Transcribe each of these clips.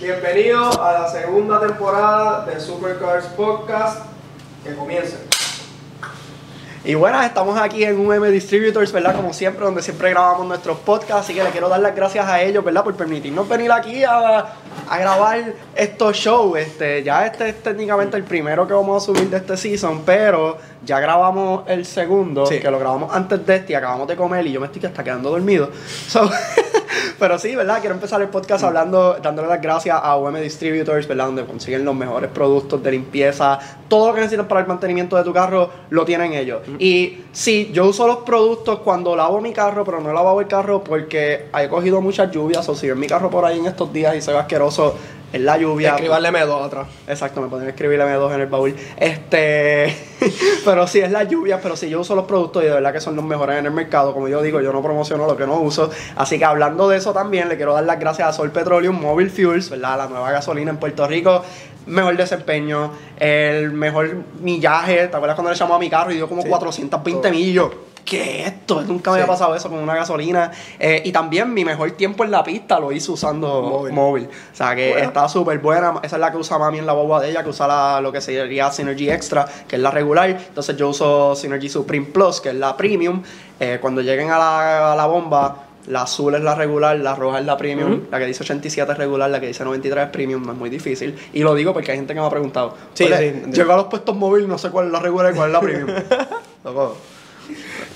Bienvenidos a la segunda temporada de Supercars Podcast. Que comience. Y buenas, estamos aquí en UM Distributors, ¿verdad? Como siempre, donde siempre grabamos nuestros podcasts. Así que le quiero dar las gracias a ellos, ¿verdad? Por permitirnos venir aquí a, a grabar estos shows. Este, ya este es técnicamente el primero que vamos a subir de este season, pero ya grabamos el segundo, Sí. que lo grabamos antes de este y acabamos de comer y yo me estoy hasta quedando dormido. So, pero sí, ¿verdad? Quiero empezar el podcast hablando, dándole las gracias a UM Distributors, ¿verdad? Donde consiguen los mejores productos de limpieza. Todo lo que necesitas para el mantenimiento de tu carro lo tienen ellos. Y sí, yo uso los productos cuando lavo mi carro, pero no he lavado el carro porque he cogido muchas lluvias. O si ven mi carro por ahí en estos días y se ve asqueroso en la lluvia. Escribarle M2 atrás. Exacto, me pueden escribir M2 en el baúl. Este, pero sí es la lluvia, pero sí yo uso los productos y de verdad que son los mejores en el mercado. Como yo digo, yo no promociono lo que no uso. Así que hablando de eso también, le quiero dar las gracias a Sol Petroleum Mobile Fuels, ¿verdad? La nueva gasolina en Puerto Rico. Mejor desempeño, el mejor millaje. ¿Te acuerdas cuando le llamó a mi carro y dio como Sí. 420 mil? ¿Qué es esto? Nunca me Sí. había pasado eso con una gasolina. Eh, y también mi mejor tiempo en la pista lo hice usando móvil. Móvil. O sea que Bueno. está súper buena. Esa es la que usa mami en la boba de ella, que usa la- lo que sería Synergy Extra, que es la regular. Entonces yo uso Synergy Supreme Plus, que es la premium. Eh, cuando lleguen a la, a la bomba, la azul es la regular, la roja es la premium, la que dice 87 es regular, la que dice 93 es premium, no es muy difícil. Y lo digo porque hay gente que me ha preguntado. Sí, "Oye, sí, entiendo. Llego a los puestos móviles, no sé cuál es la regular y cuál es la premium. Loco,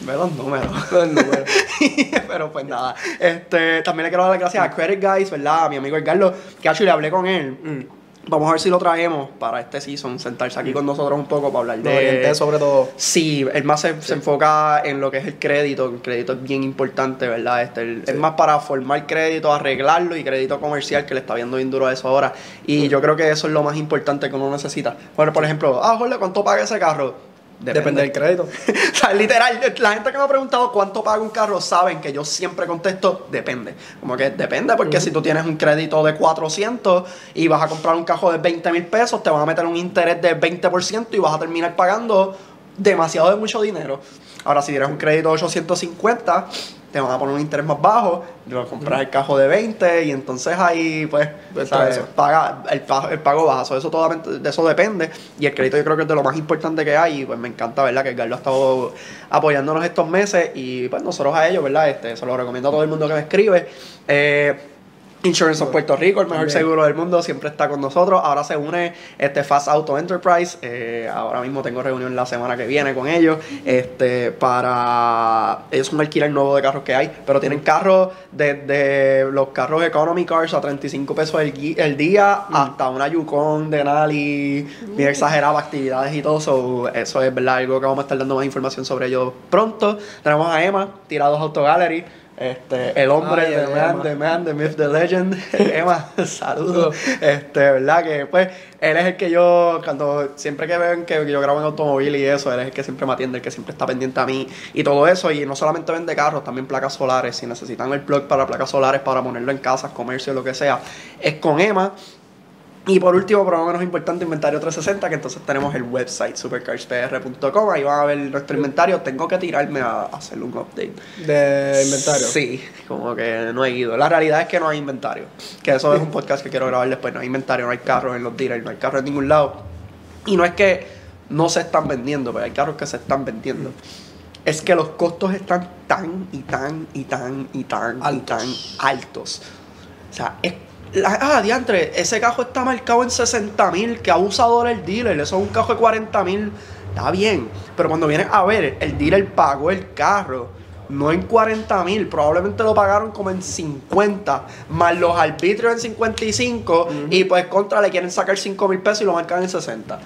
ve los números. Pero pues nada. Este, también le quiero dar las gracias a Credit Guys, ¿verdad? A mi amigo Edgardo, que actually le hablé con él. Mm. Vamos a ver si lo traemos para este season, sentarse aquí con nosotros un poco para hablar de... sobre todo. Sí, él más se, se enfoca en lo que es el crédito. El crédito es bien importante, ¿verdad? Este, el- Sí. Es más para formar crédito, arreglarlo y crédito comercial, que le está viendo bien duro a eso ahora. Y yo creo que eso es lo más importante que uno necesita. Bueno, por ejemplo, ah, Jorge, ¿cuánto paga ese carro? Depende del crédito. o sea, literal, la gente que me ha preguntado cuánto paga un carro saben que yo siempre contesto depende. Como que depende, porque si tú tienes un crédito de 400 y vas a comprar un carro de 20 mil pesos, te van a meter un interés de 20% y vas a terminar pagando demasiado de mucho dinero. Ahora, si tienes un crédito de 850, te van a poner un interés más bajo, lo compras el carro de 20 y entonces ahí, pues, Pues, ¿sabes? paga el, el pago baja. So, eso todo, de eso depende. Y el crédito yo creo que es de lo más importante que hay. Y pues me encanta, ¿verdad? Que el Garlo ha estado apoyándonos estos meses. Y pues nosotros a ellos, ¿verdad? Este, se lo recomiendo a todo el mundo que me escribe. Eh, Insurance of Puerto Rico, el mejor También. seguro del mundo, siempre está con nosotros. Ahora se une este Fast Auto Enterprise. eh, ahora mismo tengo reunión la semana que viene con ellos. Este, para. Ellos son un alquiler nuevo de carros que hay. Pero tienen carros desde los carros Economy Cars a 35 pesos el, día hasta una Yukon de Nali. Bien exagerada, actividades y todo. so, eso es verdad, algo que vamos a estar dando más información sobre ellos pronto. Tenemos a Emma, Tirados Auto Gallery. Este, el hombre, Ay, the el man, the man, the myth, the legend. Emma, saludos. Este, verdad que pues él es el que yo, cuando siempre que ven que yo grabo en automóvil y eso, él es el que siempre me atiende, el que siempre está pendiente a mí y todo eso. Y no solamente vende carros, también placas solares. Si necesitan el plug para placas solares para ponerlo en casas, comercio, lo que sea, es con Emma. Y por último, pero no menos importante, inventario 360, que entonces tenemos el website supercarspr.com. Ahí van a ver nuestro inventario. Tengo que tirarme a hacerle un update. De inventario. Sí, como que no he ido. La realidad es que no hay inventario. Que eso es un podcast que quiero grabar después. No hay inventario, no hay carros en los dealers, no hay carros en ningún lado. Y no es que no se están vendiendo, pero hay carros que se están vendiendo. Es que los costos están tan y tan y tan y tan y Altos. tan altos. O sea, es. La- ah, diantre, ese cajo está marcado en 60 mil, que abusador el dealer. Eso es un cajo de 40 mil. Está bien. Pero cuando vienes a ver, el dealer pagó el carro. No en 40 mil, probablemente lo pagaron como en 50, más los arbitrios en 55, y pues contra le quieren sacar 5 mil pesos y lo marcan en 60.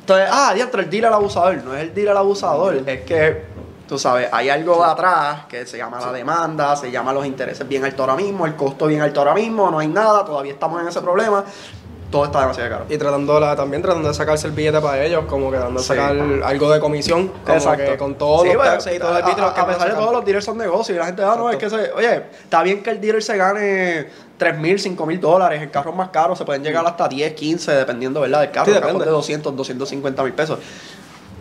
Entonces, ah, diantre, el dealer abusador. No es el dealer abusador, es que, tú sabes, hay algo de atrás que se llama la demanda, se llama los intereses bien altos ahora mismo, el costo bien alto ahora mismo, no hay nada, todavía estamos en ese problema. Todo está demasiado caro. Y tratando la- también tratando de sacarse el billete para ellos, como que dando de Sí. sacar algo de comisión, como que con todos Sí, los bueno, taxes y todos los a- a, pesar de todos los dealers son negocios y la gente, ah, no, es que se, oye, está bien que el dealer se gane 3 mil, 5 mil dólares, en carros más caros se pueden llegar hasta 10, 15, dependiendo, ¿verdad? Del carro, Sí, depende. de 200, 250 mil pesos.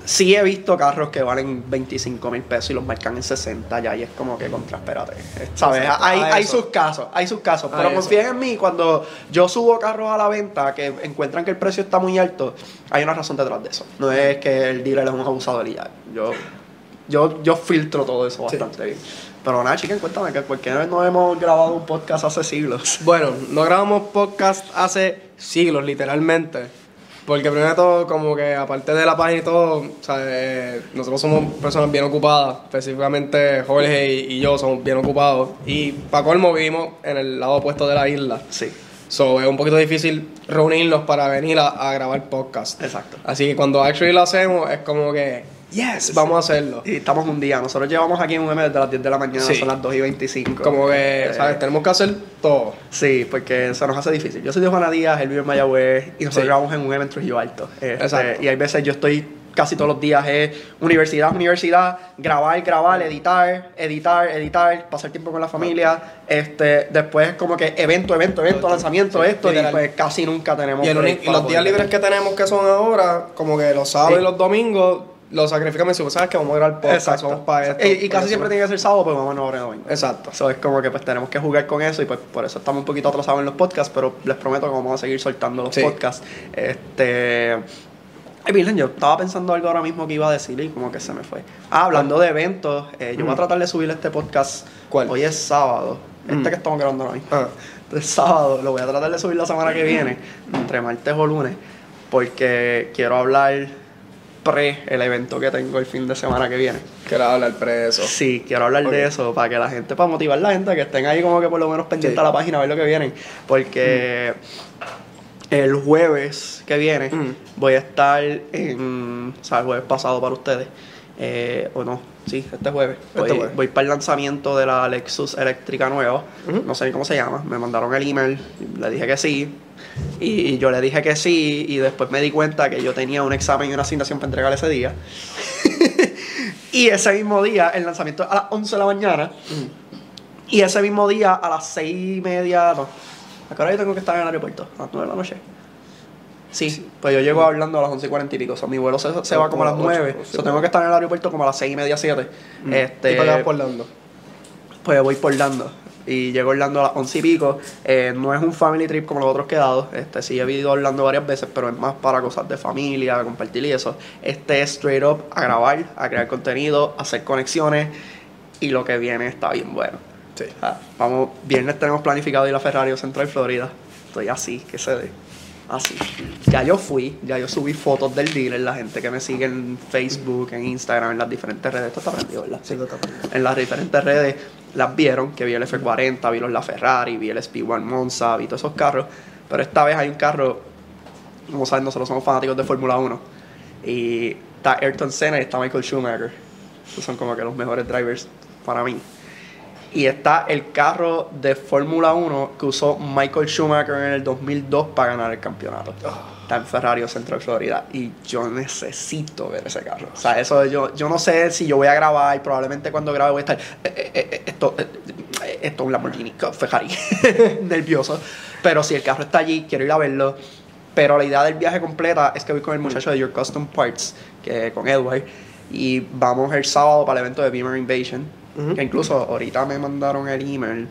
Sí he visto carros que valen 25 mil pesos y los marcan en 60 ya y es como que contra, espérate. ¿Sabes? Exacto, Hay, sus casos, hay sus casos. A Pero eso. confíen en mí, cuando yo subo carros a la venta que encuentran que el precio está muy alto, hay una razón detrás de eso. No es que el dealer es un abusador y ya. Yo, yo, yo filtro todo eso Sí. bastante bien. Pero nada, chiquen, cuéntame, que ¿por qué no hemos grabado un podcast hace siglos? Bueno, no grabamos podcast hace siglos, literalmente. Porque primero de todo, como que aparte de la página y todo, o sea, eh, nosotros somos personas bien ocupadas. Específicamente Jorge y, y yo somos bien ocupados. Y para colmo vivimos en el lado opuesto de la isla. Sí, So, es un poquito difícil reunirnos para venir a, a grabar podcast. exacto. Así que cuando actually lo hacemos, es como que, yes, vamos a hacerlo. Y estamos un día. Nosotros llevamos aquí en UM desde las 10 de la mañana, Sí. son las 2 y 25. Como que, Eh, ¿sabes? Tenemos que hacer todo. Sí, porque se nos hace difícil. Yo soy de Juana Díaz, él vive en Mayagüez y nosotros Sí. grabamos en un evento en Trujillo Alto. Este, Exacto. Y hay veces yo estoy casi todos los días es universidad, universidad, grabar, grabar, editar, editar, editar, pasar tiempo con la familia. Este, después como que evento, evento, evento, lanzamiento, Sí, esto, literal. y pues casi nunca tenemos Y, el y los días libres que tenemos que son ahora, como que los sábados Sí. y los domingos, los sacrificamos y decimos, ¿sabes que Vamos a grabar podcast, Exacto. vamos para esto. Y, casi siempre tiene que ser sábado, pues vamos a no hora domingo. Exacto. Eso es como que pues tenemos que jugar con eso y pues por eso estamos un poquito atrasados en los podcasts, pero les prometo que vamos a seguir soltando los Sí. podcasts. Este. Ay, Virgen, yo estaba pensando algo ahora mismo que iba a decir y como que se me fue. Ah, hablando de eventos, eh, yo voy a Mm. tratar de subir este podcast. ¿Cuál? Hoy es sábado. Este Mm. que estamos grabando ahora mismo. Ah. Este es sábado, lo voy a tratar de subir la semana que viene, entre martes o lunes, porque quiero hablar pre el evento que tengo el fin de semana que viene. Quiero hablar preso. Sí, quiero hablar de eso para que la gente, para motivar a la gente, que estén ahí como que por lo menos pendientes Sí. a la página a ver lo que vienen. Porque el jueves que viene Mm. voy a estar en. O sea, el jueves pasado para ustedes. Eh, o no, sí, este jueves. Este Voy, jueves. voy para el lanzamiento de la Lexus eléctrica nueva. No sé ni cómo se llama. Me mandaron el email, le dije que sí. Y yo le dije que sí. Y después me di cuenta que yo tenía un examen y una asignación para entregar ese día. y ese mismo día, el lanzamiento es a las 11 de la mañana. Y ese mismo día, a las 6 y media, no. ¿A qué hora yo tengo que estar en el aeropuerto? A las 9 de la noche. Sí, pues yo llego hablando a las 11 y 40 y pico. O sea, mi vuelo se, se va como a las Como a las 9. ocho, O sea, tengo que estar en el aeropuerto como a las 6 y media, 7. Este, ¿Y para por Orlando? pues voy por Orlando. Y llego a Orlando a las 11 y pico. Eh, no es un family trip como los otros quedados. Este, sí he ido a Orlando varias veces, pero es más para cosas de familia, compartir y eso. Este es straight up a grabar, a crear contenido, a hacer conexiones. Y lo que viene está bien bueno. Sí. Ah, vamos, viernes tenemos planificado ir a Ferrari Central Florida. Estoy así, que se dé. Así. Ya yo fui, ya yo subí fotos del dealer, la gente que me sigue en Facebook, en Instagram, en las diferentes redes. Esto está prendido, ¿verdad? Sí, lo tapando. En las diferentes redes las vieron, que vi el F40, vi los La Ferrari, vi el SP1 Monza, vi todos esos carros. Pero esta vez hay un carro, como saben, nosotros somos fanáticos de Fórmula 1. Y está Ayrton Senna y está Michael Schumacher. Esos son como que los mejores drivers para mí. Y está el carro de Fórmula 1 que usó Michael Schumacher en el 2002 para ganar el campeonato. Está en Ferrari Central Florida. Y yo necesito ver ese carro. O sea, eso yo, yo no sé si yo voy a grabar. Probablemente cuando grabe voy a estar. eh, eh, eh, esto, eh, eh, esto es un Lamborghini Ferrari. Nervioso. Pero si el carro está allí, quiero ir a verlo. Pero la idea del viaje completa es que voy con el muchacho de Your Custom Parts, que con Edward. Y vamos el sábado para el evento de Beamer Invasion. Que incluso ahorita me mandaron el email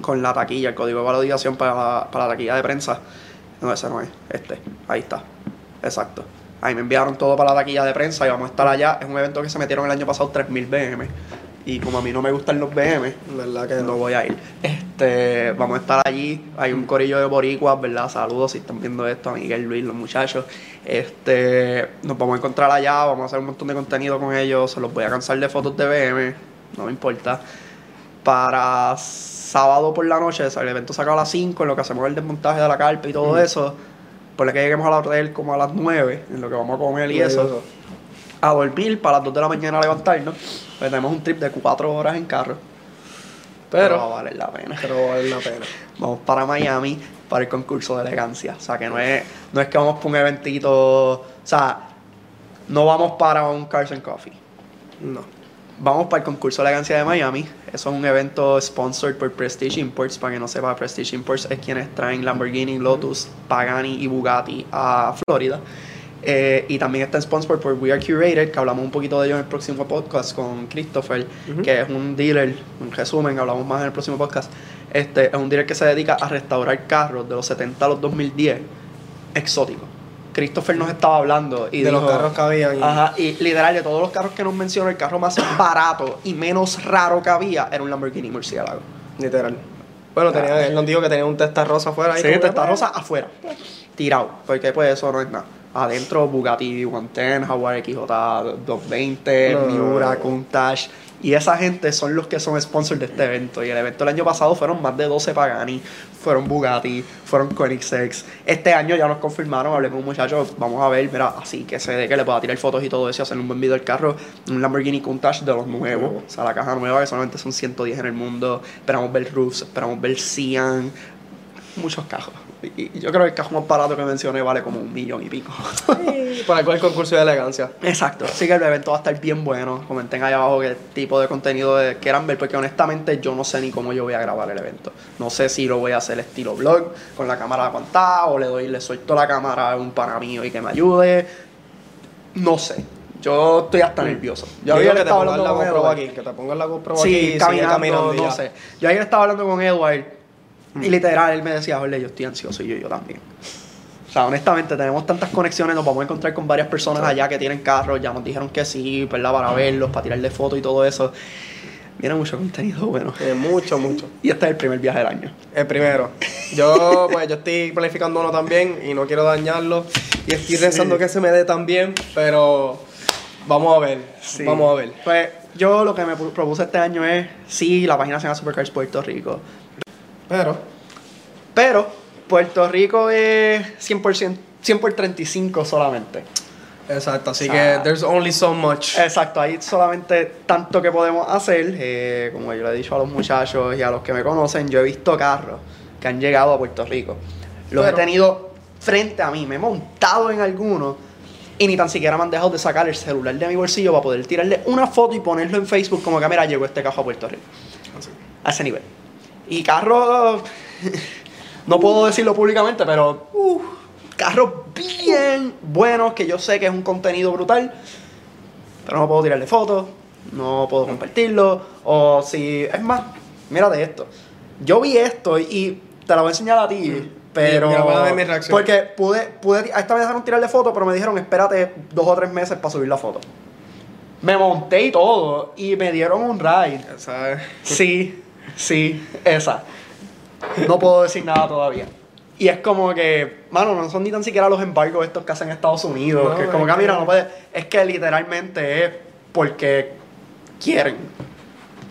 con la taquilla, el código de validación para la, para la taquilla de prensa. No, ese no es. Este. Ahí está. Exacto. Ahí me enviaron todo para la taquilla de prensa y vamos a estar allá. Es un evento que se metieron el año pasado 3.000 BM. Y como a mí no me gustan los BM, ¿Verdad que no no? voy a ir. Este, vamos a estar allí. Hay un corillo de boricuas, ¿verdad? Saludos si están viendo esto, a Miguel, Luis, los muchachos. Este, nos vamos a encontrar allá, vamos a hacer un montón de contenido con ellos. Se los voy a cansar de fotos de BM, no me importa. Para sábado por la noche, el evento se acaba a las 5, en lo que hacemos el desmontaje de la carpa y todo eso. Por que lleguemos al hotel como a las 9, en lo que vamos a comer y eso a dormir para las 2 de la mañana levantarnos. Pues tenemos un trip de 4 horas en carro. Pero va a Pero, valer la pena. pero vale la pena. Vamos para Miami para el concurso de elegancia. O sea, que no es, no es que vamos para un eventito. O sea, no vamos para un Cars and Coffee. No. Vamos para el concurso de elegancia de Miami. Eso es un evento sponsored por Prestige Imports. Para que no sepa, Prestige Imports es quienes traen Lamborghini, Lotus, Pagani y Bugatti a Florida. Eh, y también está sponsor por We Are Curated, que hablamos un poquito de ello en el próximo podcast con Christopher, que es un dealer, en resumen, hablamos más en el próximo podcast. Este es un dealer que se dedica a restaurar carros de los 70 a los 2010 exóticos. Christopher nos estaba hablando y de los carros que habían. y- Ajá, y literal de todos los carros que nos mencionó, el carro más barato y menos raro que había era un Lamborghini Murciélago. Literal. Bueno, tenía, él nos dijo que tenía un testa rosa afuera. ahí Sí, como que, está pues, rosa afuera, tirado, porque pues eso no es nada. Adentro Bugatti 110, Jaguar XJ 220, No. Miura, Countach. Y esa gente son los que son sponsors de este evento. Y el evento el año pasado fueron más de 12 Pagani, fueron Bugatti, fueron Koenigsegg. Este año ya nos confirmaron, hablé con un muchacho, vamos a ver, mira, así que se dé que le pueda tirar fotos y todo eso y hacer un buen video del carro. Un Lamborghini Countach de los nuevos, o sea, la caja nueva que solamente son 110 en el mundo. Esperamos ver Roofs, esperamos ver Cian, muchos cajos. Y yo creo que el más barato que mencioné vale como un millón y pico. Para cuál concurso de elegancia. Exacto, así que el evento va a estar bien bueno. Comenten ahí abajo qué tipo de contenido de- quieran ver, porque honestamente yo no sé ni cómo yo voy a grabar el evento. No sé si lo voy a hacer estilo vlog, con la cámara aguantada, o le doy, le suelto la cámara a un pana mío y que me ayude. No sé. Yo estoy hasta nervioso. Yo Yo ayer que estaba hablando la con GoPro Edward. aquí, que te pongas la GoPro Sí, aquí y caminando, y no sé. Yo ayer estaba hablando con Edward y literal él me decía, Jorge, yo estoy ansioso y yo, yo también. O sea, honestamente, tenemos tantas conexiones, nos vamos a encontrar con varias personas allá que tienen carros, ya nos dijeron que sí, ¿verdad? Para verlos, para tirarle fotos y todo eso. Viene mucho contenido bueno. Eh, mucho, mucho. Y este es el primer viaje del año. El primero. Yo, pues, yo estoy planificando uno también y no quiero dañarlo. Y estoy rezando que se me dé también, pero vamos a ver. Sí. Vamos a ver. Pues yo lo que me pu- propuse este año es, sí, la página se llama Supercars Puerto Rico, Pero, pero Puerto Rico es 100%, 100 por 35 solamente. exacto, así O sea, que there's only so much. Exacto, hay solamente tanto que podemos hacer. eh, como yo le he dicho a los muchachos y a los que me conocen, yo he visto carros que han llegado a Puerto Rico. Los Pero- he tenido frente a mí, me he montado en algunos y ni tan siquiera me han dejado de sacar el celular de mi bolsillo para poder tirarle una foto y ponerlo en Facebook como que, mira, llegó este carro a Puerto Rico. Así. A ese nivel. Y carros, no puedo decirlo públicamente, pero uh, carros bien buenos que yo sé que es un contenido brutal, pero no puedo tirarle fotos, no puedo compartirlo, o si, es más, mírate esto. Yo vi esto y te lo voy a enseñar a ti, pero... Mira, voy a ver mi reacción. Porque pude, pude, a esta me dejaron tirarle fotos, pero me dijeron, espérate dos o tres meses para subir la foto. Me monté y todo, y me dieron un ride. ¿Sabes? Sí, sí, esa. No puedo decir nada todavía. Y es como que, mano, no son ni tan siquiera los embargos estos que hacen Estados Unidos. No, que es como que, ah, mira, no puede. Es que literalmente es porque quieren.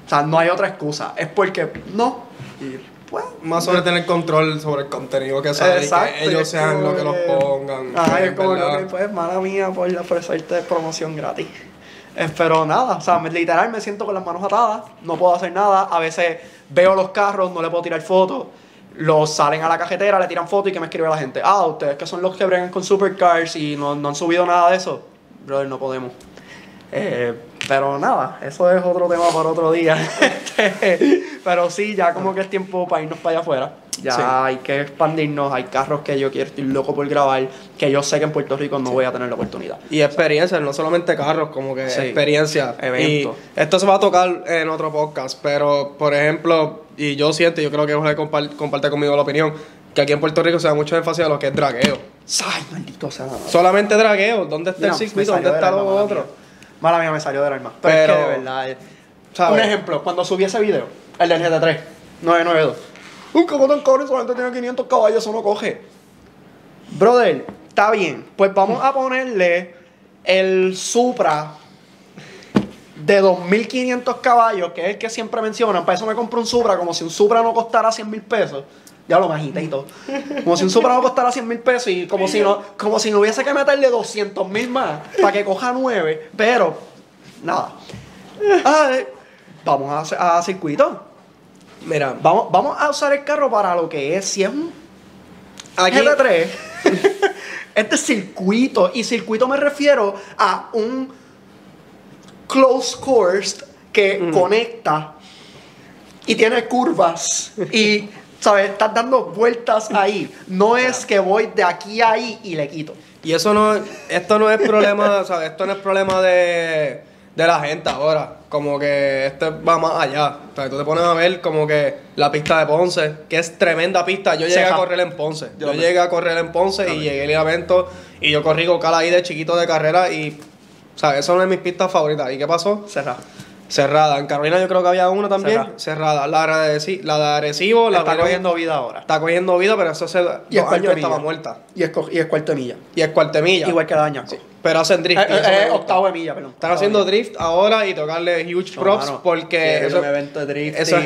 O sea, no hay otra excusa. Es porque no. Y pues. Más sobre tener control sobre el contenido que sale y Exacto, que ellos sean los que los pongan. Ajá, es como que, pues, mala mía por ofrecerte promoción gratis. Eh, Pero nada, o sea, literal me siento con las manos atadas, no puedo hacer nada. A veces veo los carros, no le puedo tirar fotos. Los salen a la cajetera, le tiran fotos y que me escribe la gente. Ah, ustedes que son los que bregan con supercars y no, no han subido nada de eso. Brother, no podemos. Eh, pero nada, eso es otro tema para otro día. Este, pero sí, ya como que es tiempo para irnos para allá afuera. Ya Sí. hay que expandirnos, hay carros que yo quiero, estoy loco por grabar, que yo sé que en Puerto Rico no voy a tener la oportunidad. Y experiencias, no solamente carros, como que Sí. experiencia. Eventos. Y esto se va a tocar en otro podcast, pero por ejemplo, y yo siento, yo creo que Jorge compar- comparte conmigo la opinión, que aquí en Puerto Rico se da mucho énfasis a lo que es dragueo. Ay, maldito sea. Solamente dragueo, ¿dónde está el circuito? ¿Dónde está lo otro? mía. Mala mía, me salió del alma. Pero, Pero- es que de verdad. eh, ¿Sabes? Un ejemplo, cuando subí ese video, el del GT3, 992. Un como tan cabrón, solamente tiene 500 caballos, eso no coge. Brother, está bien. Pues vamos a ponerle el Supra de 2500 caballos, que es el que siempre mencionan. Para eso me compro un Supra, como si un Supra no costara 100 mil pesos. Ya lo agité y todo. Como si un Supra no costara 100 mil pesos y como si no, como si no hubiese que meterle 200 mil más para que coja 9. Pero, nada. Ah, eh, vamos a, hacer- a circuito. Mira, Vamos, vamos a usar el carro para lo que es. Si es un aquí, GT3, este es circuito. Y circuito me refiero a un close course que conecta y tiene curvas. Y, ¿sabes? Estás dando vueltas ahí. No es que voy de aquí a ahí y le quito. Y eso no, esto no es problema, sea, esto no es problema de, de la gente ahora. Como que esto va más allá. O sea, tú te pones a ver como que la pista de Ponce, que es tremenda pista. Yo llegué Ceja. a correr en Ponce. Yo Yo, llegué a correr en Ponce y llegué al evento y yo corrí con Cala ahí de chiquito de carrera y, o sea, esa es una de mis pistas favoritas. ¿Y qué pasó? Cerrado. Cerrada. En Carolina yo creo que había una también. Cerrada. Cerrada. La, de Areci- la de Arecibo, la está cogiendo vida ahora. Está cogiendo vida, pero eso hace dos Y cuarto años de estaba muerta. Y es, y es cuarto de milla. Y es cuartemilla. Igual que la daña. Pero hacen drift. Eh, eh, eh, octavo de milla, perdón. Están haciendo drift ahora y tocarle huge No, props mano, porque eso, un evento de eso,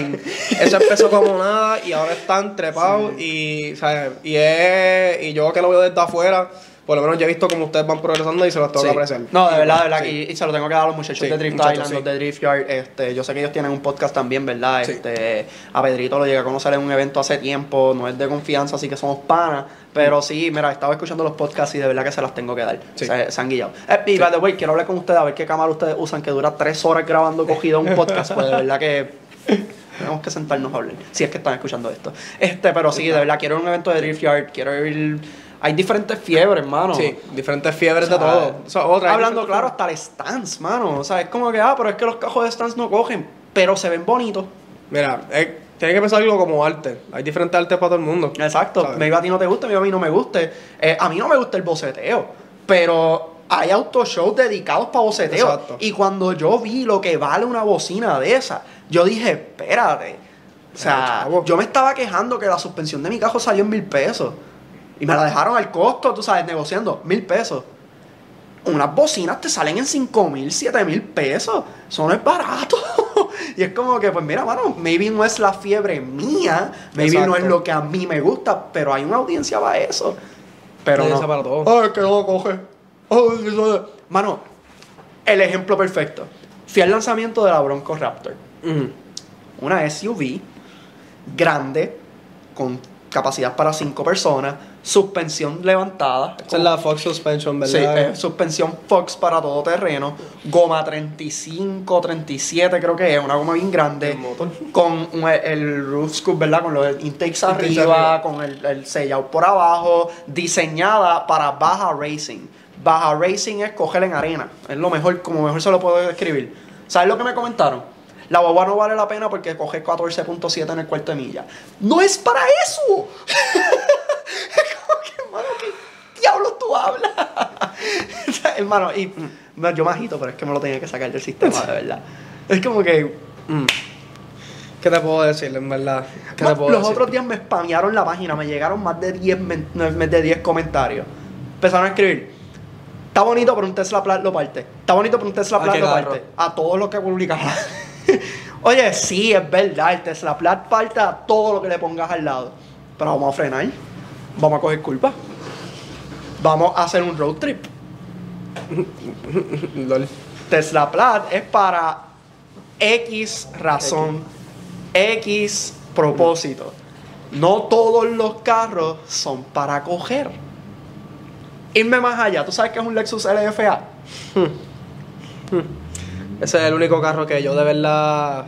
eso empezó como nada y ahora están trepados y, ¿sabes? y es, y yo que lo veo desde afuera, por lo menos yo he visto como ustedes van progresando y se los tengo Sí. que apreciar. No, de verdad, de verdad. Sí. Y, y se lo tengo que dar a los muchachos Sí, de Drift Island, los de Drift Yard. Este, yo sé que ellos tienen un podcast también, ¿verdad? Este, a Pedrito lo llegué a conocer en un evento hace tiempo. No es de confianza, así que somos panas. Pero sí, mira, estaba escuchando los podcasts y de verdad que se las tengo que dar. Se, se han guillado. Eh, y by the way, quiero hablar con ustedes a ver qué cámara ustedes usan que dura tres horas grabando cogido un podcast. pues de verdad que. Tenemos que sentarnos a hablar, si es que están escuchando esto. Este, pero sí, de verdad, quiero ir a un evento de Drift Yard, quiero ir... Hay diferentes fiebres, hermano. Sí, diferentes fiebres de O sea, todo. O sea, otra, Hablando claro, hasta el stance, mano. O sea, es como que, ah, pero es que los cajos de stance no cogen, pero se ven bonitos. Mira, tienes que pensar algo como arte. Hay diferentes artes para todo el mundo. Exacto. ¿sabes? Maybe a ti no te gusta, maybe a mí no me guste. Eh, a mí no me gusta el boceteo, pero hay autoshows dedicados para boceteo. Exacto. Y cuando yo vi lo que vale una bocina de esa, yo dije, espérate. O sea, yo me estaba quejando que la suspensión de mi cajo salió en mil pesos. Y me la dejaron al costo, tú sabes, negociando, mil pesos. Unas bocinas te salen en cinco mil, siete mil pesos. Eso no es barato. y es como que, pues mira, mano, maybe no es la fiebre mía, maybe no es lo que a mí me gusta, pero hay una audiencia para eso. Pero no. para todo. Ay, que no coge. Ay, eso- Mano, el ejemplo perfecto. Fui al lanzamiento de la Bronco Raptor. Una SUV grande, con capacidad para cinco personas, suspensión levantada. Esa es la Fox Suspension, Sí, ¿verdad? eh, suspensión Fox para todo terreno, goma 35, 37 creo que es, una goma bien grande, El motor. con el roof scoop, ¿verdad? Con los intakes Intakes arriba, arriba. con el, el sellado por abajo, diseñada para baja racing. Baja racing es coger en arena, es lo mejor, como mejor se lo puedo describir. ¿Sabes lo que me comentaron? La guagua no vale la pena porque coge 14.7 en el cuarto de milla. ¡No es para eso! es como que, hermano, ¿qué diablos tú hablas? O sea, hermano, y mm, yo me agito, pero es que me lo tenía que sacar del sistema, de verdad. Es como que. mm. ¿Qué te puedo decir, en verdad? ¿Qué te puedo los decir? otros días me spamearon la página, me llegaron más de 10, men- no, más de 10 comentarios. Empezaron a escribir. Está bonito, pero un Tesla Plat lo parte. Está bonito, pero un Tesla ¿A Plat lo parte. A todos los que publicaban. Oye, sí, es verdad. El Tesla Plat parte a todo lo que le pongas al lado. Pero vamos a frenar. Vamos a coger culpa. Vamos a hacer un road trip. Tesla Plat es para X razón, X propósito. No todos los carros son para coger. Irme más allá, ¿tú sabes qué es un Lexus LFA? Ese es el único carro que yo de verdad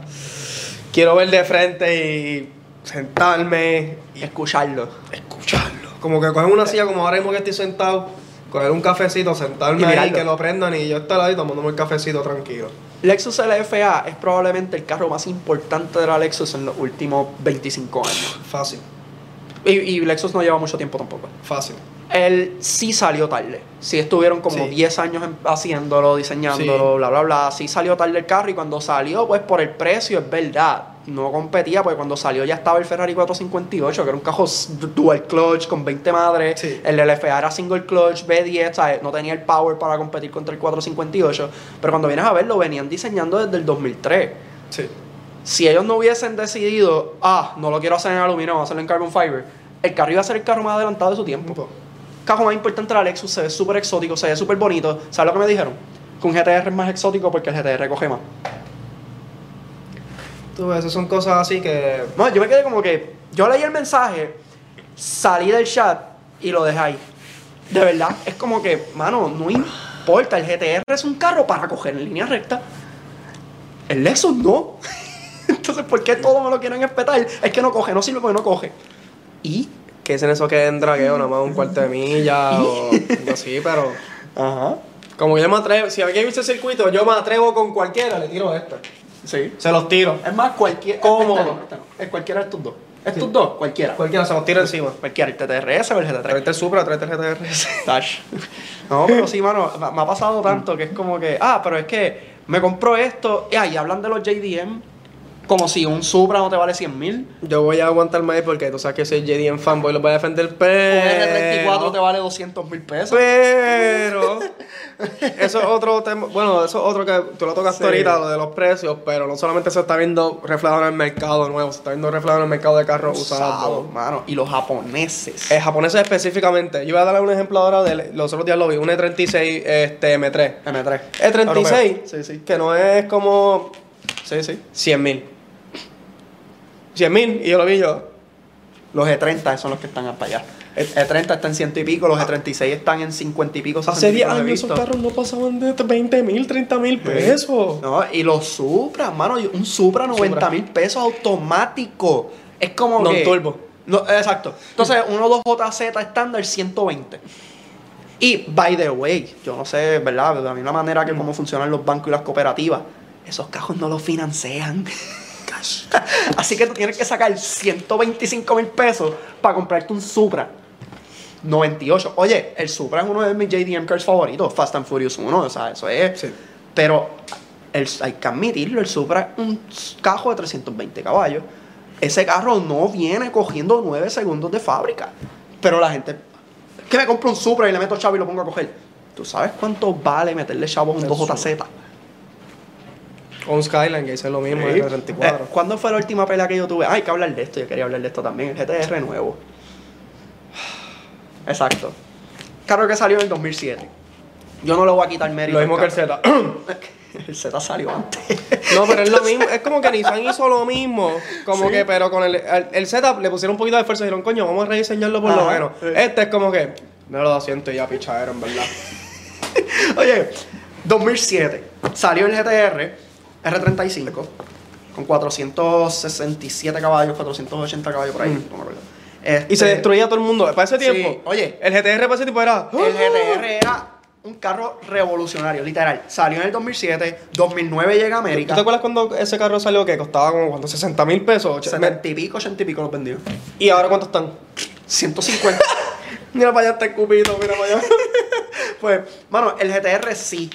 quiero ver de frente y sentarme Y escucharlo. escucharlo. Como que coger una silla como ahora mismo que estoy sentado, coger un cafecito, sentarme Y ahí, que lo prendan y yo estar ahí tomándome el cafecito tranquilo. Lexus LFA es probablemente el carro más importante de la Lexus en los últimos 25 años. Fácil, Y, y Lexus no lleva mucho tiempo tampoco. fácil. Él sí salió tarde. Sí estuvieron como Sí. 10 años haciéndolo, diseñándolo, Sí. bla, bla, bla. Sí salió tarde el carro y cuando salió, pues por el precio, es verdad. No competía, porque cuando salió ya estaba el Ferrari 458, que era un carro s- dual clutch con 20 madres. Sí. El LFA era single clutch, B10, ¿sabes? no tenía el power para competir contra el 458. Pero cuando vienes a ver, lo venían diseñando desde el 2003 Sí. si ellos no hubiesen decidido, ah, no lo quiero hacer en aluminio, a hacerlo en carbon fiber, el carro iba a ser el carro más adelantado de su tiempo. Carro más importante de la Lexus, se ve súper exótico, se ve súper bonito. ¿Sabes lo que me dijeron? Que un GTR es más exótico porque el GTR coge más. Tú ves, esas son cosas así que. No, yo me quedé como que, yo leí el mensaje, salí del chat y lo dejé ahí. De verdad, es como que, mano, no importa, el GTR es un carro para coger en línea recta. El Lexus no. Entonces, ¿por qué todos me lo quieren espetar? Es que no coge, no sirve porque no coge. ¿Y que dicen eso que es dragueo, nada más un cuarto de milla o algo así, pero Ajá. como que yo me atrevo, si alguien viste el circuito, yo me atrevo con cualquiera, le tiro este. Sí. Se los tiro. Es más, cualquier. Cómodo. no, no. Es cualquiera de estos dos. Estos dos, cualquiera. Cualquiera se los tiro encima. Cualquiera, el TTRS o el GT3. Tráete el Supra, tráete el GTR. Tash. No, pero sí, mano, me ha pasado tanto que es como que, ah, pero es que me compro esto, y, ah, y hablan de los JDM como si un Supra no te vale 100 mil. Yo voy a aguantar más porque tú sabes que soy JDM fanboy, los voy a defender, Un pero... R34 te vale 200 mil pesos. Pero eso es otro tema, bueno, eso es otro que tú lo tocaste Sí. ahorita, lo de los precios, pero no solamente se está viendo reflejado en el mercado nuevo, se está viendo reflejado en el mercado de carros usados. Usado, mano. Y los japoneses. Eh, japoneses específicamente, yo voy a darle un ejemplo ahora de los otros días lo vi, un E36 este, M3. M3. E36, Europeo. Sí, sí. que no es como Sí, sí. 100 mil. 100 mil, y yo lo vi yo. Los E30 son los que están para allá. El E30 está en ciento y pico, los E36 están en 50 y pico. Hace 60 y 10 pico, los he años esos carros no pasaban de 20 mil, 30 mil pesos. No, y los Supra, mano, un Supra 90 mil pesos automático. Es como Non que- turbo. No, exacto. Entonces, uno 2 JZ estándar 120. Y, by the way, yo no sé, ¿verdad? De la misma manera que cómo funcionan los bancos y las cooperativas, esos cajos no los financian. Así que tú tienes que sacar 125 mil pesos para comprarte un Supra. 98. Oye, el Supra es uno de mis JDM cars favoritos, Fast and Furious 1, o sea, eso es. Sí. Pero el, hay que admitirlo, el Supra es un carro de 320 caballos. Ese carro no viene cogiendo 9 segundos de fábrica. Pero la gente, que me compro un Supra y le meto chavo y lo pongo a coger. ¿Tú sabes cuánto vale meterle chavo a un El 2JZ? O un Skyline, que hice lo mismo, Sí. el 34. Eh, ¿Cuándo fue la última pelea que yo tuve? Ah, hay que hablar de esto, yo quería hablar de esto también. El GTR nuevo. Exacto. Carro que salió en el 2007. Yo no le voy a quitar mérito. lo mismo que el Z. El Z salió antes. no, pero es lo mismo. Es como que Nissan hizo lo mismo. Como Sí. que, pero con el, el, el setup le pusieron un poquito de esfuerzo y dijeron, coño, vamos a rediseñarlo por lo menos. sí. Este es como que, me lo asiento y ya pichadero, en verdad. Oye, 2007 salió el GTR R35 con 467 caballos, 480 caballos por ahí, no me acuerdo. Este, Y se destruía todo el mundo. Para ese Sí, tiempo, oye. el GTR para ese tiempo era. El GTR era un carro revolucionario, literal. Salió en el 2007, 2009 llega a ¿Tú América. te acuerdas cuando ese carro salió que costaba como cuando 60 mil pesos? Och- 70 y pico, 80 y pico los vendió. ¿Y ahora cuántos están? 150. Mira para allá este cupito, mira para allá. pues, mano, el GTR sí,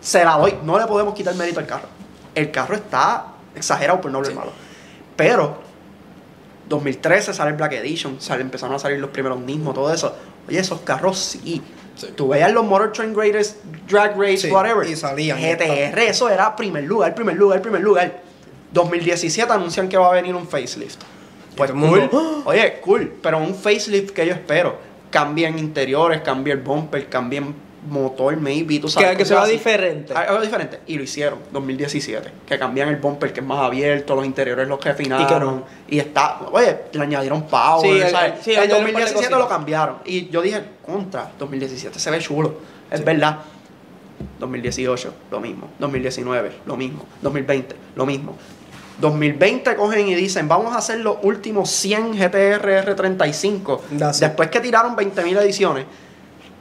se la doy. No le podemos quitar mérito al carro. El carro está exagerado por no hablar malo. Pero, 2013 sale el Black Edition, sale, empezaron a salir los primeros Nismo, todo eso. Oye, esos carros sí. Sí. Tú veías los Motor Train Greatest Drag Race, Sí, whatever. y salían. GTR, eso era primer lugar, primer lugar, primer lugar. 2017 anuncian que va a venir un facelift. Pues cool. mundo, Oye, cool, pero un facelift que yo espero. Cambian interiores, cambia el bumper, cambien motor, maybe, tú sabes. Que, que se diferente. Algo diferente. Y lo hicieron, 2017. Que cambian el bumper, que es más abierto, los interiores los Y que refinaron. no. Y, está, oye, le añadieron power, Sí, el- ¿sabes? el- sí, el añadieron un par de 2017 lo cambiaron. Y yo dije, contra, 2017 se ve chulo. Es verdad. 2018, lo mismo. 2019, lo mismo. 2020, lo mismo. 2020 cogen y dicen, vamos a hacer los últimos 100 GTR R35. That's it. Después que tiraron 20.000 ediciones.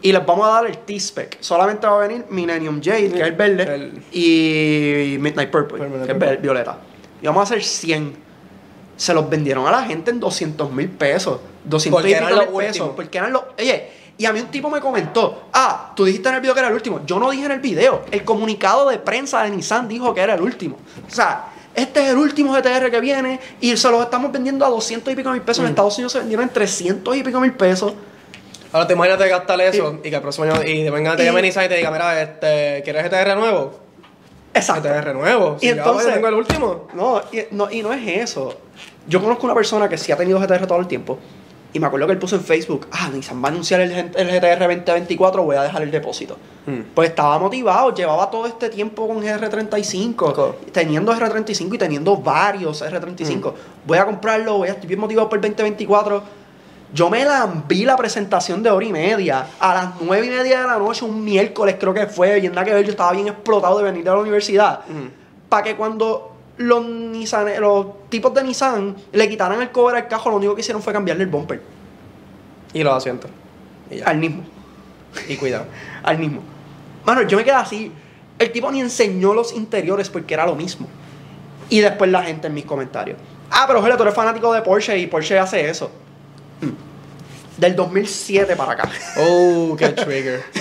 Y les vamos a dar el T-Spec. Solamente va a venir Millennium Jade, que es el verde, El- y Midnight Purple, que es Purple. violeta. Y vamos a hacer 100. Se los vendieron a la gente en 200 mil pesos. 200 Porque y eran pico los mil pesos. últimos. Porque eran los. Oye, y a mí un tipo me comentó: Ah, tú dijiste en el video que era el último. Yo no dije en el video. El comunicado de prensa de Nissan dijo que era el último. O sea, este es el último GTR que viene y se los estamos vendiendo a 200 y pico mil pesos. En Mm. Estados Unidos se vendieron en 300 y pico mil pesos. Ahora te imagínate gastar eso y que el próximo año y venga, te Y- llame Nissan y te diga, mira, este, ¿quieres GTR nuevo? Exacto. GTR nuevo. Y Si ya, entonces- pues, tengo el último. No y, no, y no es eso. Yo conozco una persona que sí ha tenido GTR todo el tiempo. Y me acuerdo que él puso en Facebook, ah, Nissan va a anunciar el, el GTR 2024, voy a dejar el depósito. Hmm. Pues estaba motivado, llevaba todo este tiempo con GR35, Co- teniendo R35 y teniendo varios R35. Voy a comprarlo, voy a, estoy bien motivado por el 2024. Yo me lambí la presentación de hora y media. A las nueve y media de la noche, un miércoles creo que fue, y nada que ver, yo estaba bien explotado de venir de la universidad. Mm. Para que cuando los, Nissan, los tipos de Nissan le quitaran el cover al cajo, lo único que hicieron fue cambiarle el bumper. Y los asientos. Y. Al mismo. Y cuidado. Al mismo. Mano, yo me quedé así. El tipo ni enseñó los interiores porque era lo mismo. Y después la gente en mis comentarios. Ah, pero Jorge, tú eres fanático de Porsche y Porsche hace eso. Del 2007 para acá. Oh, qué trigger.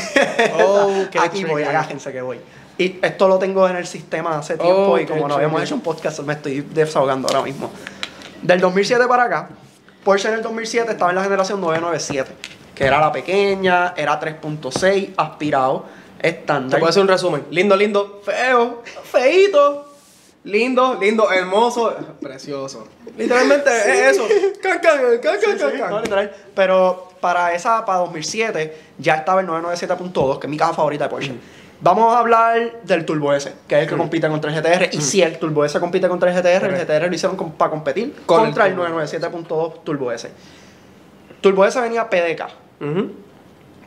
Oh, qué Aquí voy, trigger. agájense que voy. Y esto lo tengo en el sistema hace tiempo Oh, y como no habíamos hecho un podcast, me estoy desahogando ahora mismo. Del 2007 para acá, Porsche en el 2007 estaba en la generación 997, que era la pequeña, era 3.6, aspirado, Te estándar. puedo hacer un resumen. Lindo, lindo, feo, feito. Lindo, lindo, hermoso, precioso. Literalmente es eso. Can, can, can, Sí, can, sí, can, can. no, literal. Pero para esa, para 2007, ya estaba el 997.2, que es mi caja favorita de Porsche. Vamos a hablar del Turbo S, que es el que compite contra el GTR. Y si el Turbo S compite contra el GTR, el. GTR lo hicieron com- para competir Con el contra el, Turbo. 997.2 Turbo S. Turbo S venía PDK,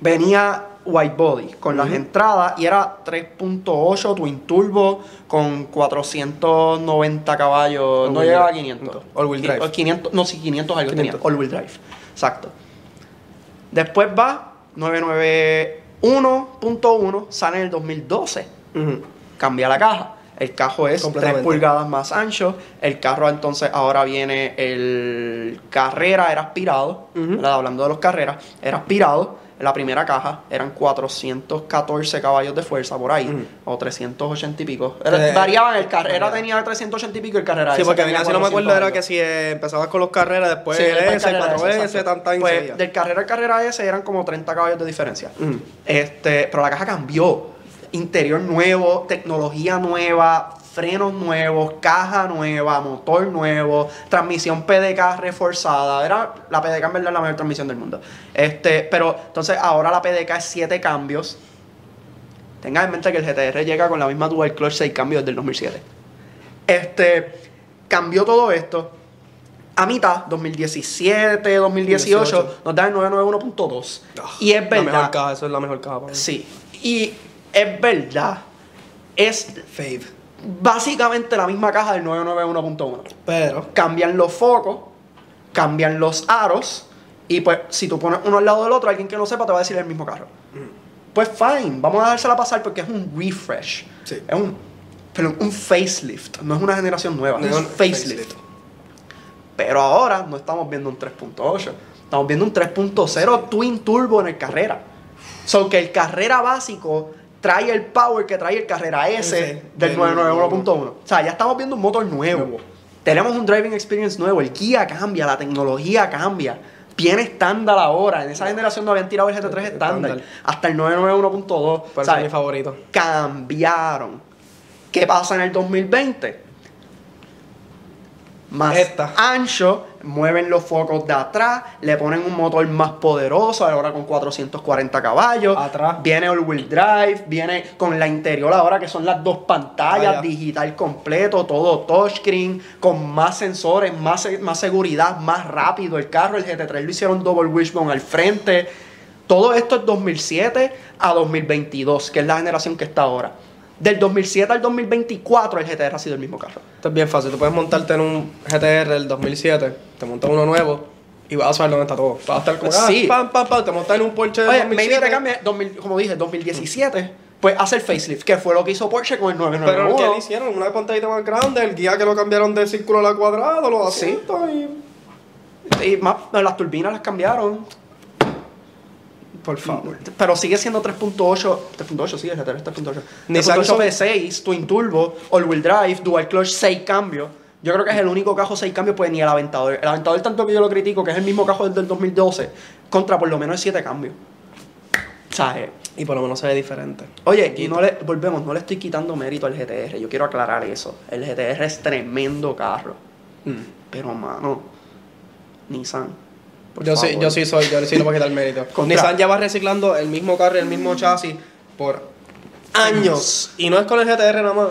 venía white body con las Ujú. entradas y era 3.8 twin turbo con 490 caballos, All no llegaba a drive. 500. All wheel drive. O 500, no, sí, 500 algo 500. tenía, all wheel drive. Exacto. Después va 991.1, sale en el 2012 Ujú. cambia la caja. El cajo es 3 Completamente. pulgadas más ancho. El carro entonces ahora viene el Carrera, era aspirado. Ujú. ¿verdad? Hablando de los Carreras, era aspirado. La primera caja eran 414 caballos de fuerza por ahí, Ujú. o 380 y pico. Eh, variaban, el Carrera variaba. tenía 380 y pico y el Carrera Sí, porque tenía si no me acuerdo, 400 era que si eh, empezabas con los carreras, después Sí, el S, Carrera 4S, exacto. tanta Pues. Del Carrera al Carrera S eran como 30 caballos de diferencia. Este, pero la caja cambió. Interior nuevo, tecnología nueva, frenos nuevos, caja nueva, motor nuevo, transmisión PDK reforzada. Era la PDK en verdad es la mejor transmisión del mundo. Este, pero entonces ahora la PDK es 7 cambios. Tengan en mente que el GTR llega con la misma dual clutch 6 cambios del 2007. Este, cambió todo esto. A mitad, 2017, 2018, 18. nos da el 991.2. Ah, y es La mejor verdad. caja, eso es la mejor caja para mí. Sí. Y es verdad. Es Fave. Básicamente la misma caja del 991.1. Pero, Cambian los focos, cambian los aros. Y pues, si tú pones uno al lado del otro, alguien que no sepa te va a decir el mismo carro. Pues fine, vamos a dejársela pasar porque es un refresh. Sí. Es un, pero un facelift. No es una generación nueva, No es un facelift. Pero ahora no estamos viendo un 3.8. Estamos viendo un 3.0 Twin Turbo en el Carrera. So que el Carrera básico trae el power que trae el Carrera S del del 991.1. O sea, ya estamos viendo un motor nuevo. Nuevo. Tenemos un driving experience nuevo. El Kia cambia, la tecnología cambia. Viene estándar ahora. En esa generación no habían tirado el GT3 estándar. Hasta el 991.2. por eso es ¿sabes? mi favorito. cambiaron. ¿Qué pasa en el 2020? Más Esta. ancho, mueven los focos de atrás, le ponen un motor más poderoso, ahora con 440 caballos. Atrás. Viene all wheel drive, viene con la interior ahora que son las dos pantallas, Vaya. digital completo, todo touchscreen, con más sensores, más, más seguridad, más rápido el carro. El GT3 lo hicieron double wishbone al frente. Todo esto es 2007 a 2022, que es la generación que está ahora. Del 2007 al 2024 el GTR ha sido el mismo carro. Esto es bien fácil. Tú puedes montarte en un GTR del 2007, te montas uno nuevo y vas a saber dónde está todo. Vas a estar como, ah, Sí. pam, pam, pam, te montas en un Porsche del Oye, 2007. maybe te cambia, 2000 como dije, 2017, pues hace el facelift, que fue lo que hizo Porsche con el Pero 991. ¿qué le hicieron? Una pantallita más grande, el guía que lo cambiaron de círculo a la cuadrado, los Sí. asientos y... Y más, las turbinas las cambiaron. Por favor. Pero sigue siendo 3.8. 3.8, sí, es 3.8. Nissan 3.8 son- V6, Twin Turbo, All Wheel Drive, Dual Clutch, 6 cambios. Yo creo que es el único cajo 6 cambios, pues ni el Aventador. El Aventador, tanto que yo lo critico, que es el mismo cajo desde el 2012, contra por lo menos 7 cambios. Sea, eh, Y por lo menos se ve diferente. Oye, y no le, volvemos, no le estoy quitando mérito al GTR. Yo quiero aclarar eso. El GTR es tremendo carro. Pero, mano, Nissan. Por Yo sí, favor. yo sí soy, yo sí le voy a quitar mérito. Contra- Nissan lleva reciclando el mismo carro y el mismo chasis por años. Y no es con el GTR nada más,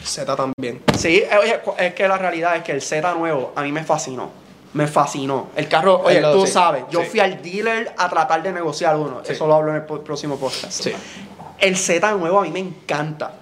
el Z también. Sí, eh, oye, es que la realidad es que el Z nuevo a mí me fascinó. Me fascinó. El carro, oye, El lo- tú sí, sabes, yo sí. fui al dealer a tratar de negociar uno. Sí. Eso lo hablo en el próximo podcast. Sí. El Z nuevo a mí me encanta.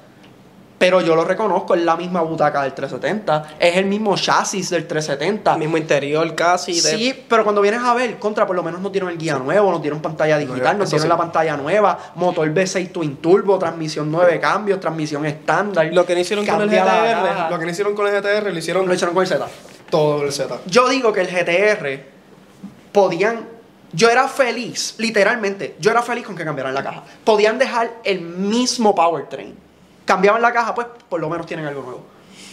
Pero yo lo reconozco, es la misma butaca del 370, es el mismo chasis del 370. El mismo interior casi. de- Sí, pero cuando vienes a ver, contra, por lo menos nos dieron el guía nuevo, nos dieron pantalla digital, nos dieron sí. la pantalla nueva, motor V6 Twin Turbo, transmisión 9 cambios, transmisión estándar. Lo que no hicieron con el GTR, lo que no hicieron con el GTR, lo hicieron lo hicieron con el Z. todo el Z. Yo digo que el GTR podían. Yo era feliz, literalmente, yo era feliz con que cambiaran la caja. Podían dejar el mismo powertrain. Cambiaban la caja, pues por lo menos tienen algo nuevo.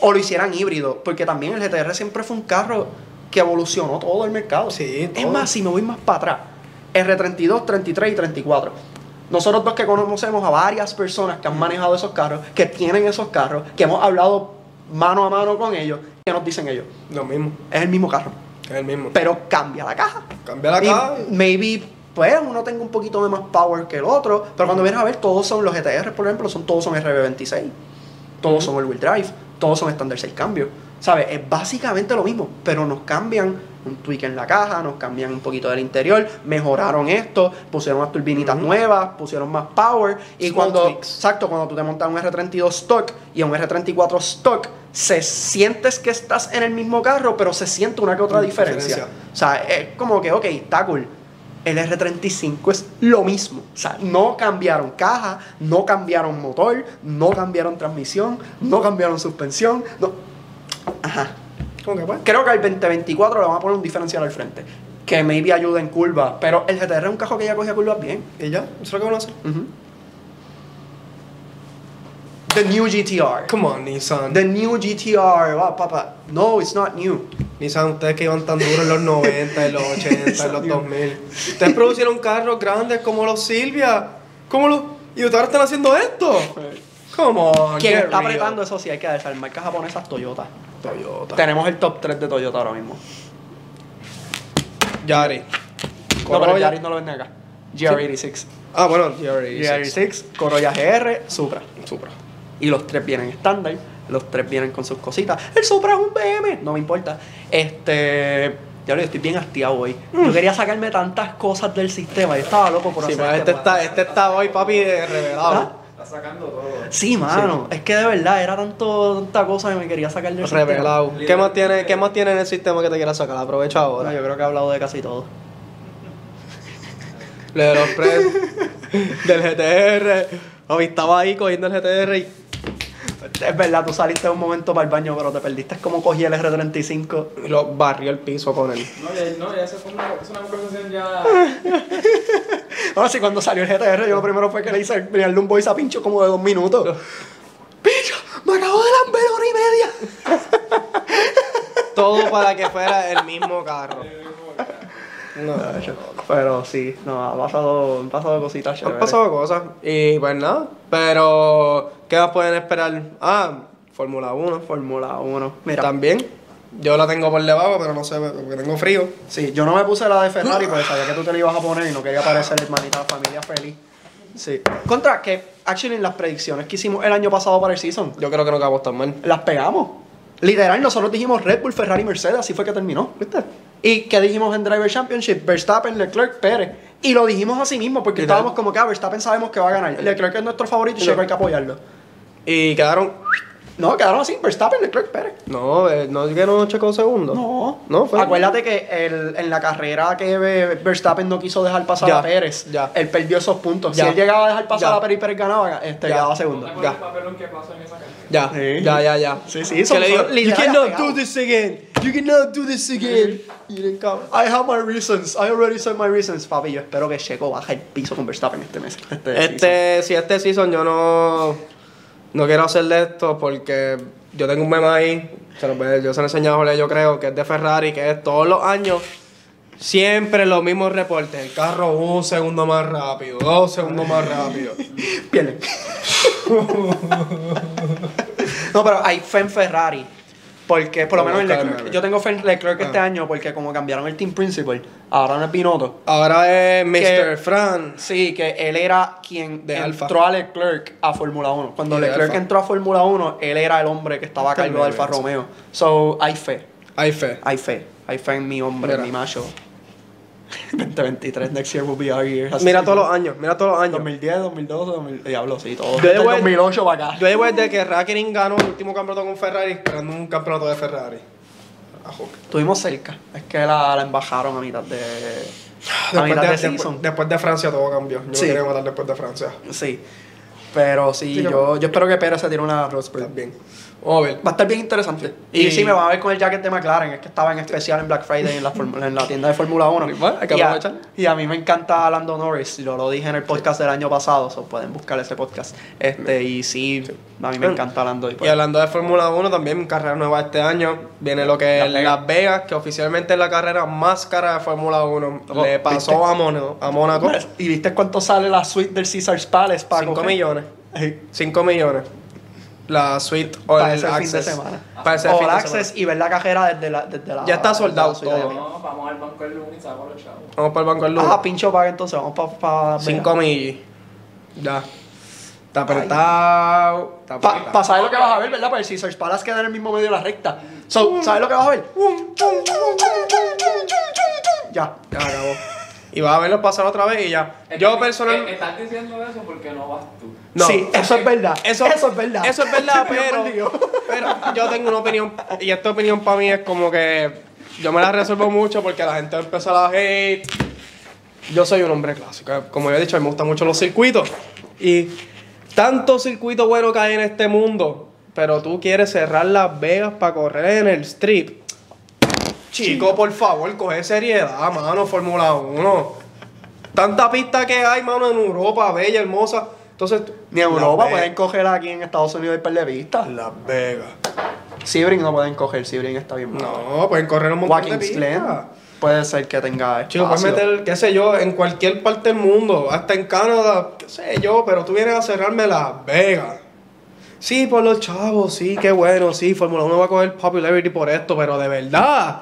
O lo hicieran híbrido, porque también el GTR siempre fue un carro que evolucionó todo el mercado. Sí, Es más, si me voy más para atrás, R32, 33 y 34. Nosotros dos que conocemos a varias personas que han manejado esos carros, que tienen esos carros, que hemos hablado mano a mano con ellos, ¿qué nos dicen ellos? Lo mismo, Es el mismo carro es el mismo. pero cambia la caja. Cambia la Y caja. maybe, pues, uno tenga un poquito de más power que el otro, pero cuando vienes a ver, todos son los GTR, por ejemplo, son, todos son RB26, todos son el wheel drive, todos son estándar 6 cambios. ¿Sabes? Es básicamente lo mismo, pero nos cambian un tweak en la caja, nos cambian un poquito del interior, mejoraron esto, pusieron unas turbinitas nuevas, pusieron más power. Y Small cuando, tweaks. exacto, cuando tú te montas un R32 stock y un R34 stock, se sientes que estás en el mismo carro, pero se siente una que otra diferencia. diferencia. O sea, es como que, ok, está cool. El R35 es lo mismo. O sea, no cambiaron caja, no cambiaron motor, no cambiaron transmisión, no cambiaron suspensión. No. Ajá. ¿Cómo que pues? Creo que al 2024 le van a poner un diferencial al frente. Que maybe ayude en curva. Pero el GTR es un carro que ya cogía curvas bien. ¿Y ya? ¿Eso es lo que van a hacer? The new GTR. Come on, Nissan. The new GTR. Wow, papá. No, it's not new. Nissan, ustedes que iban tan duros en los 90, en los 80, en los 2000. Ustedes producieron carros grandes como los Silvia. ¿Cómo los.? ¿Y ustedes ahora están haciendo esto? Come on. Quien está real. apretando eso sí hay que decir. Marcas japonesas Toyota. Toyota. Tenemos el top 3 de Toyota ahora mismo. Yari. No, pero. Yaris no lo venden acá. GR86. Ah, bueno, Yari. GR86, Corolla GR, Supra. Supra. Y los tres vienen estándar. Los tres vienen con sus cositas. El Supra es un BM. No me importa. Este. Ya lo estoy bien hastiado hoy. Yo quería sacarme tantas cosas del sistema. Yo estaba loco por Sí, hacer pues este está, este está hoy, papi, de revelado. ¿Ah? Está sacando todo. Sí, mano. Es que de verdad era tanto, tanta cosa que me quería sacar del sistema. Revelado. ¿Qué más, tiene, ¿Qué más tiene en el sistema que te quieras sacar? Aprovecha ahora. yo creo que he hablado de casi todo. Lo de los press del GTR. Papi, estaba ahí cogiendo el GTR y. Es verdad, tú saliste un momento para el baño, pero te perdiste como cogí el R35. lo barrió el piso con él. No, ya, no, ya eso fue una, es una conversación ya. Ahora sí, cuando salió el GTR, yo lo primero fue que le hice enviarle un voice a Pincho como de dos minutos. ¡Pincho! ¡Me acabo de lamber hora y media! Todo para que fuera el mismo carro. No. Pero sí, no, ha pasado, han pasado cositas Han chéveres. pasado cosas. Y pues nada. Pero, ¿qué más pueden esperar? Ah, Fórmula 1. Fórmula 1. Mira, También. Yo la tengo por debajo, pero no sé, porque tengo frío. sí, yo no me puse la de Ferrari porque sabía que tú te la ibas a poner y no quería parecer hermanita de familia feliz. Sí. Contra que, actually, en las predicciones que hicimos el año pasado para el season, Yo creo que no acabamos tan mal. las pegamos. Literal, nosotros dijimos Red Bull, Ferrari, Mercedes, así fue que terminó. ¿Viste? Y que dijimos en Driver Championship, Verstappen, Leclerc, Pérez. Y lo dijimos así mismo, porque Literal. estábamos como que ah, Verstappen sabemos que va a ganar. Leclerc es nuestro favorito y Checo hay que apoyarlo. Y quedaron. No, quedaron así, Verstappen, Leclerc, Pérez. No, eh, no es que no checó segundo. No, No, fue. Acuérdate que el- en la carrera que eh, Verstappen no quiso dejar pasar Ya, a Pérez, ya. él perdió esos puntos. Ya. Si él llegaba a dejar pasar Ya. a Pérez y Pérez ganaba, este, Ya. quedaba segundo. ¿Te Ya. acuerdas el papelón que pasó en esa cancha? Ya, Sí. ya, ya, ya. Sí, sí, Que son- le digo, son you literal cannot apegados. do this again. You cannot do this again. Y le cabrón. I have my reasons. I already said my reasons, papi. Yo espero que Checo baje el piso con Verstappen este mes. Este, season. Este, si este season yo no, no quiero hacerle esto porque yo tengo un meme ahí, se lo yo se lo he enseñado a Jorge, yo creo, que es de Ferrari, que es todos los años, siempre los mismos reportes. El carro un segundo más rápido, dos segundos más rápido. Pierden. no, pero hay fe en Ferrari. Porque, por lo menos en Leclerc. Yo tengo fe en Leclerc Ah. este año porque como cambiaron el team principal, ahora no es Binotto. Ahora es Mr. Que- Fran. Sí, que él era quien De entró Alfa. a Leclerc a Fórmula 1. Cuando Y Leclerc entró a Fórmula 1, él era el hombre que estaba a cargo de Alfa. Romeo. So, hay fe. Hay fe. Hay fe. Hay fe en mi hombre, Mira. en mi macho. 2023, next year will be our year. Mira todos los años, mira todos los años. 2010, 2012, 2000, diablo, sí, todo. Yo Desde llevo- 2008 para acá. Yo llevo desde que Rackering ganó el último campeonato con Ferrari, esperando un campeonato de Ferrari. Ajo. Estuvimos cerca. Es que la, la embajaron a mitad de. Después de, de, después- después de Francia todo cambió. Yo Sí. quería matar después de Francia. Sí. Pero sí, Sí, yo, yo espero que Pérez se tire una Rosberg. Bien. Vamos a ver. Va a estar bien interesante. Y, Y- sí, me van a ver con el jacket de McLaren. Es que estaba en especial en Black Friday en la, formu- en la tienda de Fórmula 1. Bueno, hay que y, a, aprovechar. y a mí me encanta Lando Norris. Yo lo dije en el podcast del año pasado. So pueden buscar ese podcast. Este, y sí, a mí me encanta Lando. Y, Y pues, hablando de Fórmula 1, también carrera nueva este año. Viene lo que es Las Las Vegas. Que oficialmente es la carrera más cara de Fórmula 1. Oh, Le pasó ¿viste? a, Mono- a Mónaco. ¿Y viste cuánto sale la suite del Caesars Palace para 5 coger? millones. Sí. 5 millones. La suite o Para el ese fin de access. semana. Para ese o fin el de access semana. y ver la cajera desde la, desde la Ya está soldado desde la suite todo. No, vamos al banco el lunes y sacamos los chavos. Vamos para el banco del lunes. Ah, pincho paga entonces. Vamos para. Pa, 5 millas. Ya. Está apretado. Está Para saber lo que vas a ver, ¿verdad? Porque el Caesars Palace queda en el mismo medio de la recta. So, ¿Sabes lo que vas a ver? Ya. Ya acabó. Y vas a verlo pasar otra vez y ya. Yo Eh, personalmente. Estás diciendo eso porque no vas tú. No. sí, eso es verdad. Eso, Eso, es verdad. Eso es verdad, pero, pero yo tengo una opinión. Y esta opinión para mí es como que yo me la resuelvo mucho porque la gente empezó a la hate. Yo soy un hombre clásico. eh. Como yo he dicho, a mí me gustan mucho los circuitos. Y tanto circuito bueno que hay en este mundo. Pero tú quieres cerrar Las Vegas para correr en el strip. Chico, por favor, coge seriedad, mano, Fórmula 1. Tanta pista que hay, mano, en Europa, bella, hermosa. Entonces, Ni en Europa pueden coger aquí en Estados Unidos y par de pistas. Las Vegas. Sebring no pueden coger, Sebring está bien. No, pueden correr un montón de pistas. Puede ser que tenga Chico, puedes meter, qué sé yo, en cualquier parte del mundo, hasta en Canadá, qué sé yo, pero tú vienes a cerrarme Las Vegas. Sí, por los chavos, sí, qué bueno, sí, Fórmula 1 va a coger popularity por esto, pero de verdad.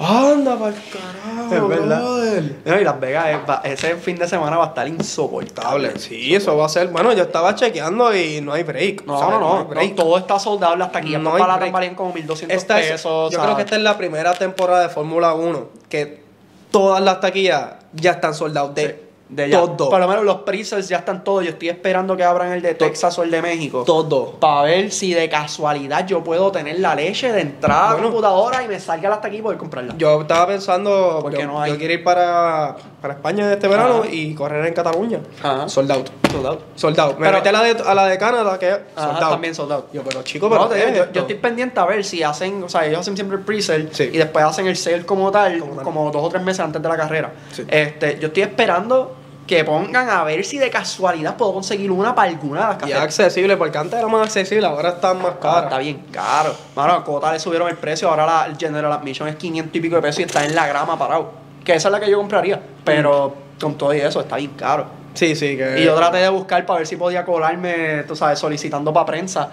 Anda pa'l carajo, Es verdad. brother. No, y Las Vegas, ese fin de semana va a estar insoportable. Sí, eso va a ser. Bueno, yo estaba chequeando y no hay break. No, ¿sabes? no, hay no, break. no, todo está soldado, las taquillas No no hay para la break. como 1200 Esta es- pesos. yo o creo sea, que esta es la primera temporada de Fórmula 1 que todas las taquillas ya están soldados de, de ya. todo. Por lo menos los presets ya están todos. Yo estoy esperando que abran el de Texas o el de México. todo. Para ver si de casualidad yo puedo tener la leche de entrada a la Bueno. computadora y me salga hasta aquí y poder comprarla. Yo estaba pensando, Porque yo, no hay. yo quiero ir para, para España este verano Ajá. y correr en Cataluña. Ajá. Sold out. Soldado. Sold out. Me Pero- metí a la de, a la de Canadá, que es Ajá, sold out. también soldado. Yo, pero chico, pero No, te ¿qué digo, es yo, yo estoy pendiente a ver si hacen, o sea, ellos hacen siempre el pre-sale Sí. y después hacen el sale como tal, Como como, dos o tres meses antes de la carrera. Sí. Este, yo estoy esperando que pongan a ver si de casualidad puedo conseguir una para alguna de las Y es carreras. accesible, porque antes era más accesible, ahora están más Ah, caras. está bien caro. Mano, a Cota le subieron el precio, ahora la el General Admission es 500 y pico de pesos y está en la grama parado. Que esa es la que yo compraría. Pero con todo y eso está bien caro. Sí, sí, que... Y yo traté de buscar para ver si podía colarme, tú sabes, solicitando para prensa.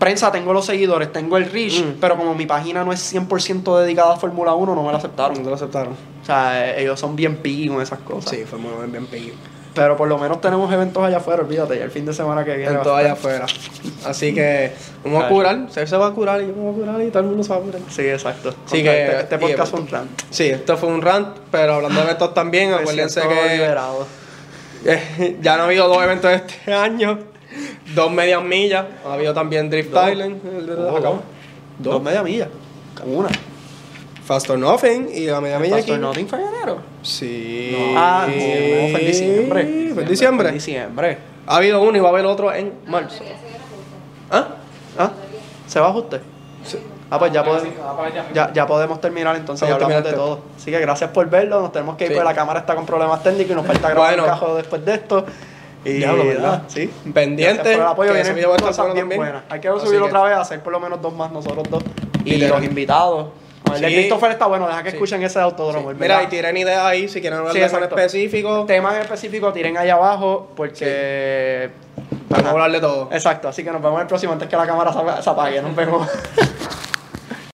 Prensa, tengo los seguidores, tengo el reach, Mm. pero como mi página no es 100% dedicada a Fórmula 1, no me la No aceptaron. te lo aceptaron. O sea, ellos son bien picky con esas cosas. Sí, fue muy bien, bien pillo. Pero por lo menos tenemos eventos allá afuera, olvídate, ya el fin de semana que viene. Estar- allá afuera. Así que vamos a curar. Se va a curar y yo me voy a curar y todo el mundo se va a curar. Sí, exacto. Sí, Contra que- este, este podcast fue un rant. Sí, esto fue un rant, pero hablando de eventos también, Me acuérdense que liberado. eh, ya no ha habido dos eventos este año. Dos medias millas. Ha habido también Drift Dos. Island. el de Oh, acá. dos. Dos media millas. Una. Fast or Nothing y la media milla aquí. Pastor Nothing fue en enero. Sí. Ah, no, fue en diciembre. Fue en diciembre. Fue en diciembre. Ha habido uno y va a haber otro en marzo. ¿Ah? ¿Ah? ¿Se va usted? Sí. Ah, pues ya Ah, podemos. para allá. Ya, ya podemos terminar entonces, ya hablamos de todo. Así que gracias por verlo, nos tenemos que ir Sí. porque la cámara está con problemas técnicos y nos falta grabar Bueno. un cajo después de esto. Y Diablo, ¿verdad? sí. Pendiente, por el apoyo, que vienen a cosas bien buenas. Hay que subirlo que- otra vez, hacer por lo menos dos más nosotros dos. Y Literal. los invitados. El de. Christopher está bueno, deja que escuchen ese de autódromo. Mira, y tiren ideas ahí si quieren hablar de algo en exacto. específico. Temas específicos tiren ahí abajo porque... Vamos a hablar de todo. Exacto, así que nos vemos en el próximo antes que la cámara se apague. Nos vemos.